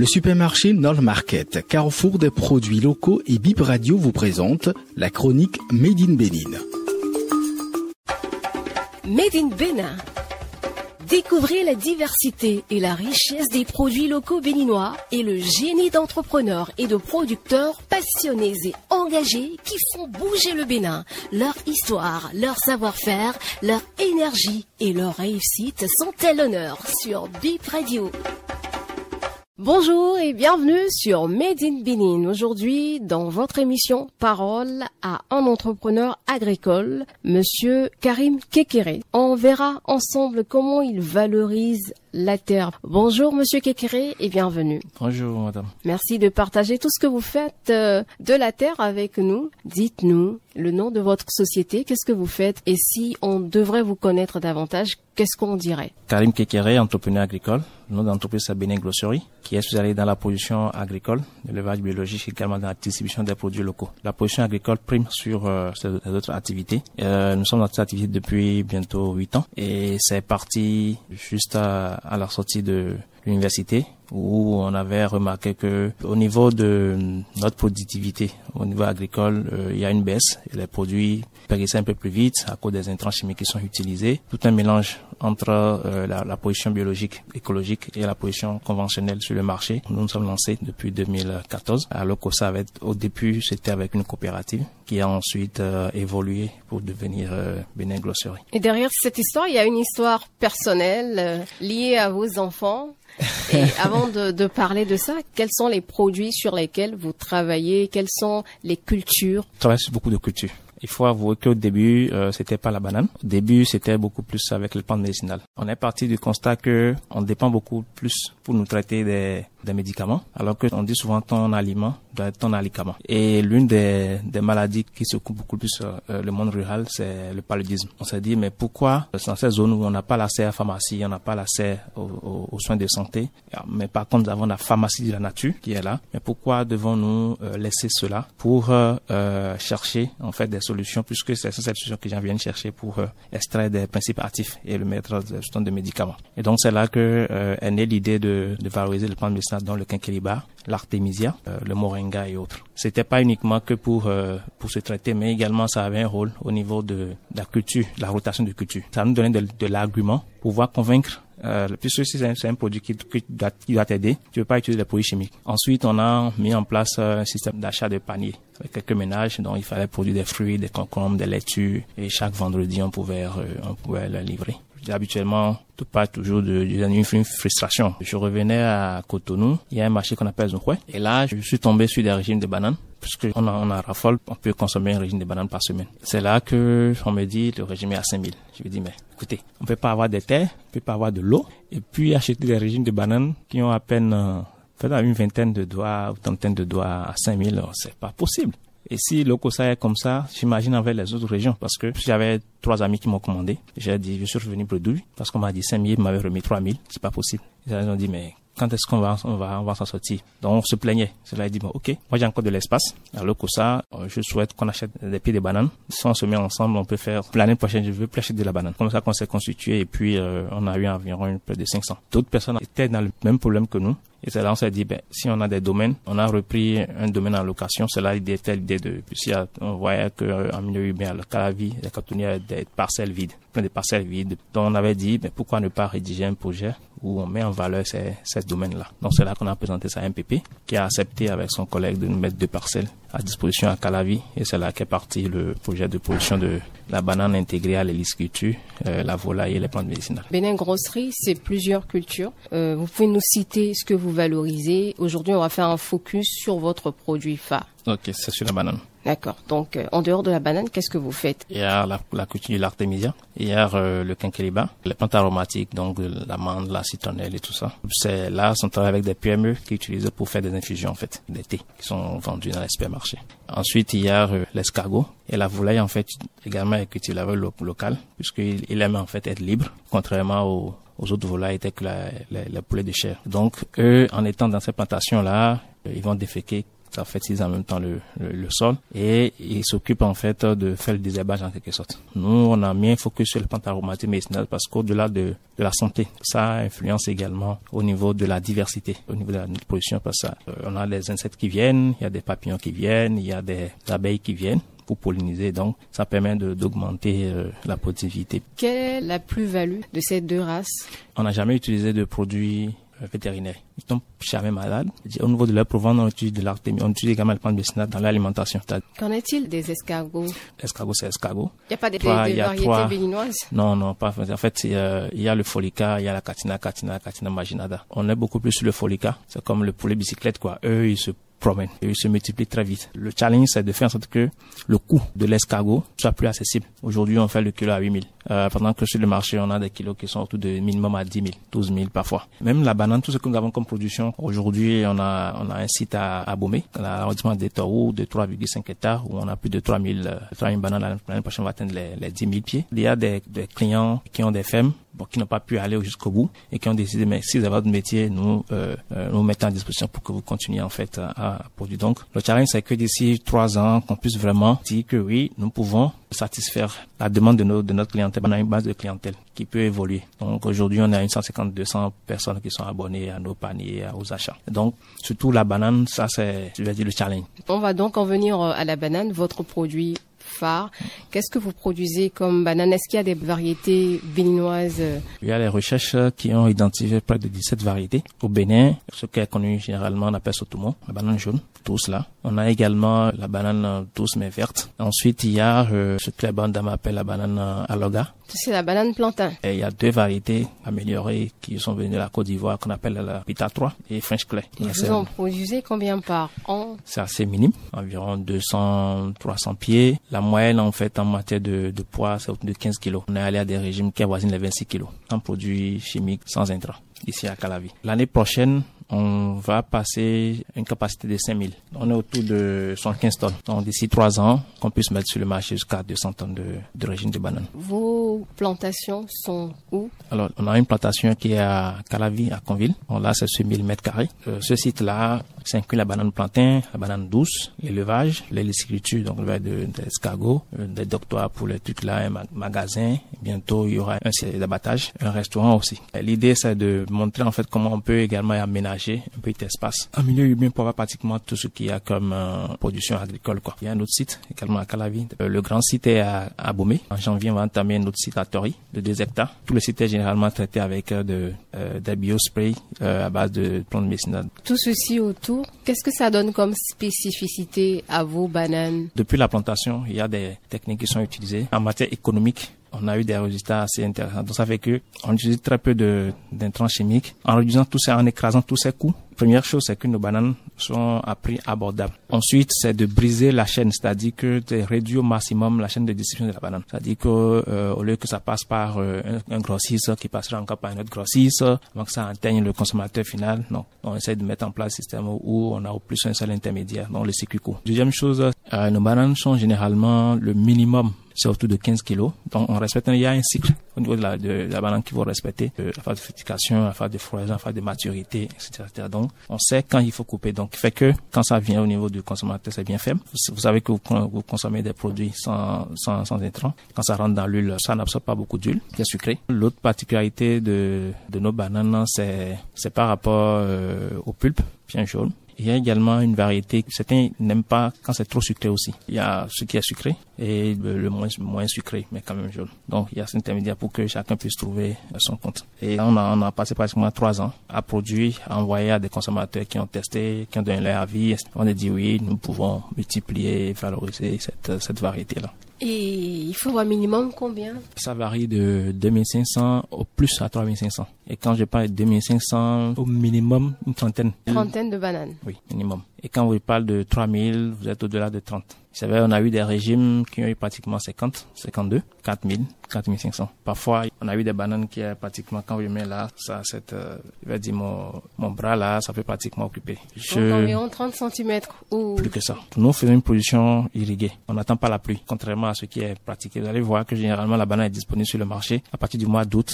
Le supermarché Nord Market, carrefour des produits locaux et Bip Radio vous présente la chronique Made in Bénin. Made in Bénin. Découvrez la diversité et la richesse des produits locaux béninois et le génie d'entrepreneurs et de producteurs passionnés et engagés qui font bouger le Bénin. Leur histoire, leur savoir-faire, leur énergie et leur réussite sont à l'honneur sur Bip Radio. Bonjour et bienvenue sur Made in Benin. Aujourd'hui, dans votre émission Parole à un entrepreneur agricole, monsieur Karim Kekere. On verra ensemble comment il valorise la terre. Bonjour monsieur Kekere et bienvenue. Bonjour madame. Merci de partager tout ce que vous faites euh, de la terre avec nous. Dites-nous le nom de votre société, qu'est-ce que vous faites et si on devrait vous connaître davantage, qu'est-ce qu'on dirait? Karim Kekere, entrepreneur agricole. Le nom d'entreprise c'est Bénin Grosserie, qui est spécialisé dans la production agricole, l'élevage biologique, également dans la distribution des produits locaux. La production agricole prime sur euh, les autres activités. Euh, nous sommes dans cette activité depuis bientôt 8 ans et c'est parti juste à, à la sortie de l'université où on avait remarqué que au niveau de notre productivité, au niveau agricole, euh, il y a une baisse les produits périssaient un peu plus vite à cause des intrants chimiques qui sont utilisés. Tout un mélange entre euh, la, la position biologique, écologique et la position conventionnelle sur le marché. Nous nous sommes lancés depuis 2014. Alors que ça avait, au début, c'était avec une coopérative qui a ensuite euh, évolué pour devenir Bénin Glosserie. Et derrière cette histoire, il y a une histoire personnelle liée à vos enfants et avant de, parler de ça, quels sont les produits sur lesquels vous travaillez? Quelles sont les cultures? Je travaille sur beaucoup de cultures. Il faut avouer qu'au début, euh, c'était pas la banane. Au début, c'était beaucoup plus avec les plantes médicinales. On est parti du constat que on dépend beaucoup plus pour nous traiter des, des médicaments, alors que on dit souvent ton aliment doit être ton alicament. Et l'une des, des maladies qui s'occupe beaucoup plus euh, le monde rural, c'est le paludisme. On s'est dit, mais pourquoi dans ces zones où on n'a pas l'accès à la pharmacie, on n'a pas l'accès aux, aux, aux, soins de santé, mais par contre nous avons la pharmacie de la nature qui est là, mais pourquoi devons-nous euh, laisser cela pour euh, chercher en fait des solutions, puisque c'est cette solution que j'en viens de chercher pour euh, extraire des principes actifs et le mettre dans des médicaments. Et donc c'est là que euh, est née l'idée de, de valoriser le plan médicinal dans le quinquilibre, l'artémisia, euh, le moringa et autres. C'était pas uniquement que pour euh, pour se traiter, mais également ça avait un rôle au niveau de, la culture, la rotation de culture. Ça nous donnait de, de l'argument pour pouvoir convaincre euh, puisque c'est un, un, produit qui, qui doit, doit t'aider, tu ne veux pas utiliser des produits chimiques. Ensuite, on a mis en place un système d'achat de paniers avec quelques ménages, donc il fallait produire des fruits, des concombres, des laitues, et chaque vendredi, on pouvait, euh, on pouvait les livrer. Habituellement, tout pas toujours de, une frustration. Je revenais à Cotonou, il y a un marché qu'on appelle Zouhoué, et là, je suis tombé sur des régimes de bananes puisque on a, on raffole, on peut consommer un régime de bananes par semaine. C'est là que on me dit le régime est à 5000. Je me dis mais écoutez, on peut pas avoir des terres, on peut pas avoir de l'eau et puis acheter des régimes de bananes qui ont à peine euh, une vingtaine de doigts ou trentaine de doigts à 5000, c'est pas possible. Et si le est comme ça, j'imagine avec les autres régions, parce que j'avais trois amis qui m'ont commandé. J'ai dit, je suis revenu produire, parce qu'on m'a dit 5000, ils m'avaient remis 3000, c'est pas possible. Ils ont dit, mais quand est-ce qu'on va, on va, on va s'en sortir? Donc on se plaignait. Cela dit, bon, ok, moi j'ai encore de l'espace. Alors que ça, je souhaite qu'on achète des pieds de bananes. Si on se met ensemble, on peut faire. L'année prochaine, je veux plus acheter de la banane. Comme ça qu'on s'est constitué et puis euh, on a eu environ près de 500. D'autres personnes étaient dans le même problème que nous. Et c'est là on s'est dit, ben, si on a des domaines, on a repris un domaine en location. C'est là l'idée, l'idée de, si on voyait qu'en milieu urbain, à Calavi, la Catonie a des parcelles vides, plein de parcelles vides. Donc on avait dit, ben, pourquoi ne pas rédiger un projet où on met en valeur ces, ces domaines-là. Donc c'est là qu'on a présenté ça à MPP, qui a accepté avec son collègue de nous mettre deux parcelles à disposition à Calavi. Et c'est là qu'est parti le projet de production de la banane intégrée à l'héliculture, euh, la volaille et les plantes médicinales. Bénin Grosserie, c'est plusieurs cultures. Euh, vous pouvez nous citer ce que vous valorisez. Aujourd'hui, on va faire un focus sur votre produit phare. Ok, c'est sur la banane. D'accord. Donc, euh, en dehors de la banane, qu'est-ce que vous faites? Il y a la, la culture de l'artémisia, il y a euh, le quinquilibre, les plantes aromatiques, donc l'amande, la citronnelle et tout ça. C'est là, on travaille avec des PME qui utilisent pour faire des infusions, en fait, des thés, qui sont vendus dans les supermarchés. Ensuite, il y a euh, l'escargot et la volaille, en fait, également est cultivable lo local, puisqu'il il aime, en fait, être libre, contrairement aux, aux autres volailles telles que la, la, la poulet de chair. Donc, eux, en étant dans ces plantations-là, ils vont déféquer ça fertilise en même temps le, le, sol et il s'occupe en fait de faire le désherbage en quelque sorte. Nous, on a bien focus sur le plantes aromatiques médicinales parce qu'au-delà de, de la santé, ça influence également au niveau de la diversité, au niveau de la production parce qu'on a des insectes qui viennent, il y a des papillons qui viennent, il y a des abeilles qui viennent pour polliniser. Donc, ça permet d'augmenter euh, la productivité. Quelle est la plus-value de ces deux races? On n'a jamais utilisé de produits euh, vétérinaires. Ils tombent jamais malades. Au niveau de leur provenance, on utilise de l'artémie. On utilise également le pan de dans l'alimentation. Qu'en est-il des escargots? Escargots, c'est escargot. Il n'y a pas de, variétés béninoises Non, non, pas. En fait, il y a le folica, il y a la catina, catina, catina marginada. On est beaucoup plus sur le folica. C'est comme le poulet bicyclette, quoi. Eux, ils se et ils se multiplient très vite. Le challenge, c'est de faire en sorte que le coût de l'escargot soit plus accessible. Aujourd'hui, on fait le kilo à 8000. Euh, pendant que sur le marché, on a des kilos qui sont autour de minimum à 10 000, 12 000 parfois. Même la banane, tout ce que nous avons comme production, aujourd'hui, on a, on a un site à, à Beaumé, dans l'arrondissement des Taureaux, de 3,5 hectares, où on a plus de 3 000, 3 000 bananes. L'année prochaine, on va atteindre les, les 10 000 pieds. Il y a des, des clients qui ont des fermes bon, qui n'ont pas pu aller jusqu'au bout et qui ont décidé, mais si vous avez votre métier, nous euh, euh, nous mettons à disposition pour que vous continuiez en fait à, à produire. Donc, le challenge, c'est que d'ici trois ans, qu'on puisse vraiment dire que oui, nous pouvons satisfaire la demande de, nos, de notre clientèle. On a une base de clientèle qui peut évoluer. Donc, aujourd'hui, on a une 150-200 personnes qui sont abonnées à nos paniers, aux achats. Donc, surtout la banane, ça, c'est, je vais dire, le challenge. On va donc en venir euh, à la banane, votre produit Qu'est-ce que vous produisez comme banane Est-ce qu'il y a des variétés béninoises? Il y a les recherches qui ont identifié près de 17 variétés. Au Bénin, ce qui est connu généralement, on appelle Sotomo, la banane jaune, tous là. On a également la banane douce mais verte. Ensuite, il y a euh, ce que les bandes appellent la banane aloga. C'est la banane plantain. Et il y a deux variétés améliorées qui sont venues de la Côte d'Ivoire qu'on appelle la Pita 3 et French Clay. vous en produisez combien par an? C'est assez minime, environ 200-300 pieds. La moyenne en fait en matière de, de poids, c'est autour de 15 kilos. On est allé à des régimes qui avoisinent les 26 kilos en produits chimiques sans intrants ici à Calavi. L'année prochaine, on va passer une capacité de 5000. On est autour de 115 tonnes. Donc d'ici trois ans, qu'on puisse mettre sur le marché jusqu'à 200 tonnes de, de régime de bananes. Vos plantations sont où? Alors, on a une plantation qui est à Calavi, à Conville. là, c'est sur 1000 mètres carrés. Euh, ce site-là, c'est inclut la banane plantain, la banane douce, l'élevage, les donc le de, des escargots, euh, des doctoires pour les trucs là, un magasin. Bientôt, il y aura un site d'abattage, un restaurant aussi. L'idée, c'est de montrer en fait comment on peut également aménager un petit espace. En milieu urbain pour avoir pratiquement tout ce qu'il y a comme euh, production agricole. Quoi. Il y a un autre site également à Calavi. Euh, le grand site est à, à. En janvier, on va entamer un autre site à Tori de 2 hectares. Tout le site est généralement traité avec de, des biospray à base de plantes médicinales. Tout ceci autour Qu'est-ce que ça donne comme spécificité à vos bananes? Depuis la plantation, il y a des techniques qui sont utilisées en matière économique on a eu des résultats assez intéressants. Donc ça fait que on utilise très peu d'intrants chimiques en réduisant tout ça, en écrasant tous ces coûts. Première chose, c'est que nos bananes sont à prix abordable. Ensuite, c'est de briser la chaîne, c'est-à-dire que de réduire au maximum la chaîne de distribution de la banane. C'est-à-dire que euh, au lieu que ça passe par euh, un, grossiste qui passera encore par un autre grossiste, donc ça atteigne le consommateur final, non. On essaie de mettre en place un système où on a au plus un seul intermédiaire, dans le circuit court. Deuxième chose, euh, nos bananes sont généralement le minimum c'est autour de 15 kilos. Donc, on respecte, il y a un cycle au niveau de la, banane qu'il faut respecter, euh, la phase de fructification, la phase de floraison, la phase de maturité, etc., Donc, on sait quand il faut couper. Donc, fait que quand ça vient au niveau du consommateur, c'est bien faible. Vous, savez que vous, vous, consommez des produits sans, sans, sans intrants. Quand ça rentre dans l'huile, ça n'absorbe pas beaucoup d'huile, qui est sucré. L'autre particularité de, de nos bananes, c'est, c'est par rapport euh, au pulpe bien jaune. Il y a également une variété certains n'aiment pas quand c'est trop sucré aussi. Il y a ce qui est sucré et le moins, moins sucré, mais quand même jaune. Donc il y a cet intermédiaire pour que chacun puisse trouver son compte. Et on a, on a passé pratiquement trois ans à produire, à envoyer à des consommateurs qui ont testé, qui ont donné leur avis. On a dit oui, nous pouvons multiplier et valoriser cette, cette variété-là. Et il faut un minimum combien? Ça varie de 2500 au plus à 3500. Et quand je parle de 2500, au minimum, une trentaine. Trentaine de bananes Oui, minimum. Et quand vous parle de 3000, vous êtes au-delà de 30. Vous savez, on a eu des régimes qui ont eu pratiquement 50, 52, 4000, 4500. Parfois, on a eu des bananes qui est pratiquement, quand je mets là, ça, cette, euh, je vais dire mon, mon bras là, ça peut pratiquement occuper. Je... Donc environ 30 cm ou... Plus que ça. Nous faisons une production irriguée. On n'attend pas la pluie, contrairement à ce qui est pratiqué. Vous allez voir que généralement la banane est disponible sur le marché à partir du mois d'août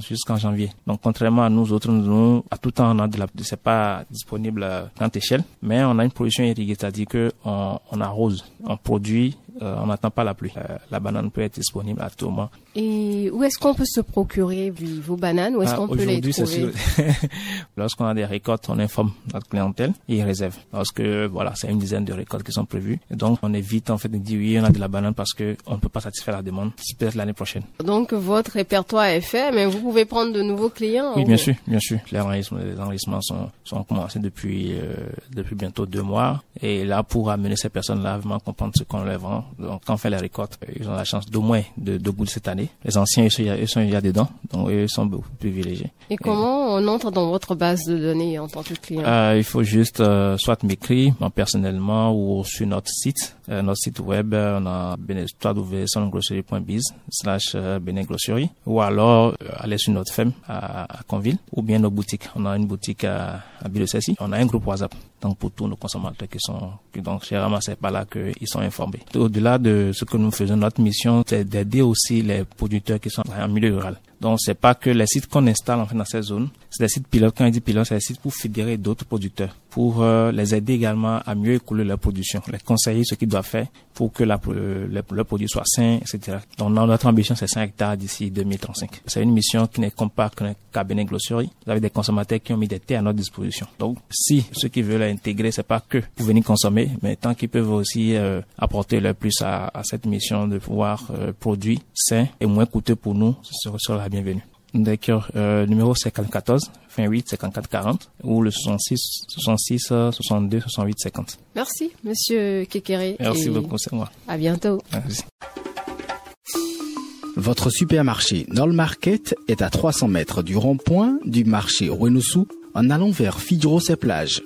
jusqu'en janvier. Donc contrairement à nous autres, nous, à tout temps, on a de la, c'est pas disponible à grande échelle, mais on a une production irriguée, c'est-à-dire que on, on arrose, on produit euh, on n'attend pas la pluie. Euh, la banane peut être disponible à tout moment. Et où est-ce qu'on peut se procurer vos bananes? Où est-ce ah, qu'on peut les trouver? Lorsqu'on a des récoltes, on informe notre clientèle et ils réservent. Parce que voilà, c'est une dizaine de récoltes qui sont prévues. Et donc on évite en fait de dire oui, on a de la banane parce que on ne peut pas satisfaire la demande. C'est peut-être l'année prochaine. Donc votre répertoire est fait, mais vous pouvez prendre de nouveaux clients Oui, bien sûr, bien sûr. Les enregistrements, sont, sont commencés depuis euh, depuis bientôt deux mois. Et là, pour amener ces personnes-là à vraiment comprendre ce qu'on leur vend, donc quand on fait les récoltes, ils ont la chance d'au moins de, de cette année. Les anciens, ils sont, ils sont déjà dedans, donc ils sont beaucoup privilégiés. Et, comment on entre dans votre base de données en tant que client? Euh, Il faut juste euh, soit m'écrire personnellement ou sur notre site, euh, notre site web, euh, on a www.sonogrosserie.biz slash benogrosserie ou alors aller sur notre femme à, Conville ou bien nos boutiques. On a une boutique à, à on a un groupe WhatsApp donc pour tous nos consommateurs qui sont donc généralement c'est pas là qu'ils sont informés. Au-delà de ce que nous faisons, notre mission c'est d'aider aussi les producteurs qui sont en milieu rural. Donc c'est pas que les sites qu'on installe en fait dans ces zones, c'est des sites pilotes. Quand on dit pilote, c'est des sites pour fédérer d'autres producteurs, pour euh, les aider également à mieux écouler leur production, les conseiller ce qu'ils doivent faire pour que la, le, le, produit soit sain, etc. Donc notre ambition c'est 5 hectares d'ici 2035. C'est une mission qui n'est compacte qu'à Glosserie. Vous avez des consommateurs qui ont mis des terres à notre disposition. Donc si ceux qui veulent l'intégrer, c'est pas que pour venir consommer, mais tant qu'ils peuvent aussi euh, apporter leur plus à, à, cette mission de pouvoir euh, produire sain et moins coûteux pour nous, ce sera la bienvenue. D'accord. Euh, numéro 54 28 54 40 ou le 66 66 62 68 50. Merci, Monsieur Kekere. Merci beaucoup, c'est moi. À bientôt. Merci. Votre supermarché Nol Market est à 300 mètres du rond-point du marché Renoussou en allant vers Fidros et plage.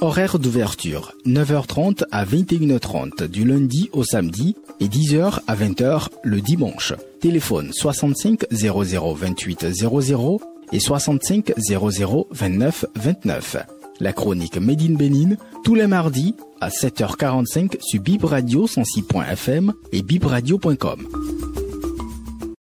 Horaire d'ouverture 9h30 à 21h30 du lundi au samedi et 10h à 20h le dimanche. Téléphone 65 00 28 00 et 65 00 29 29. La chronique Made in tous les mardis à 7h45 sur Bib Radio 106.fm et bibradio.com.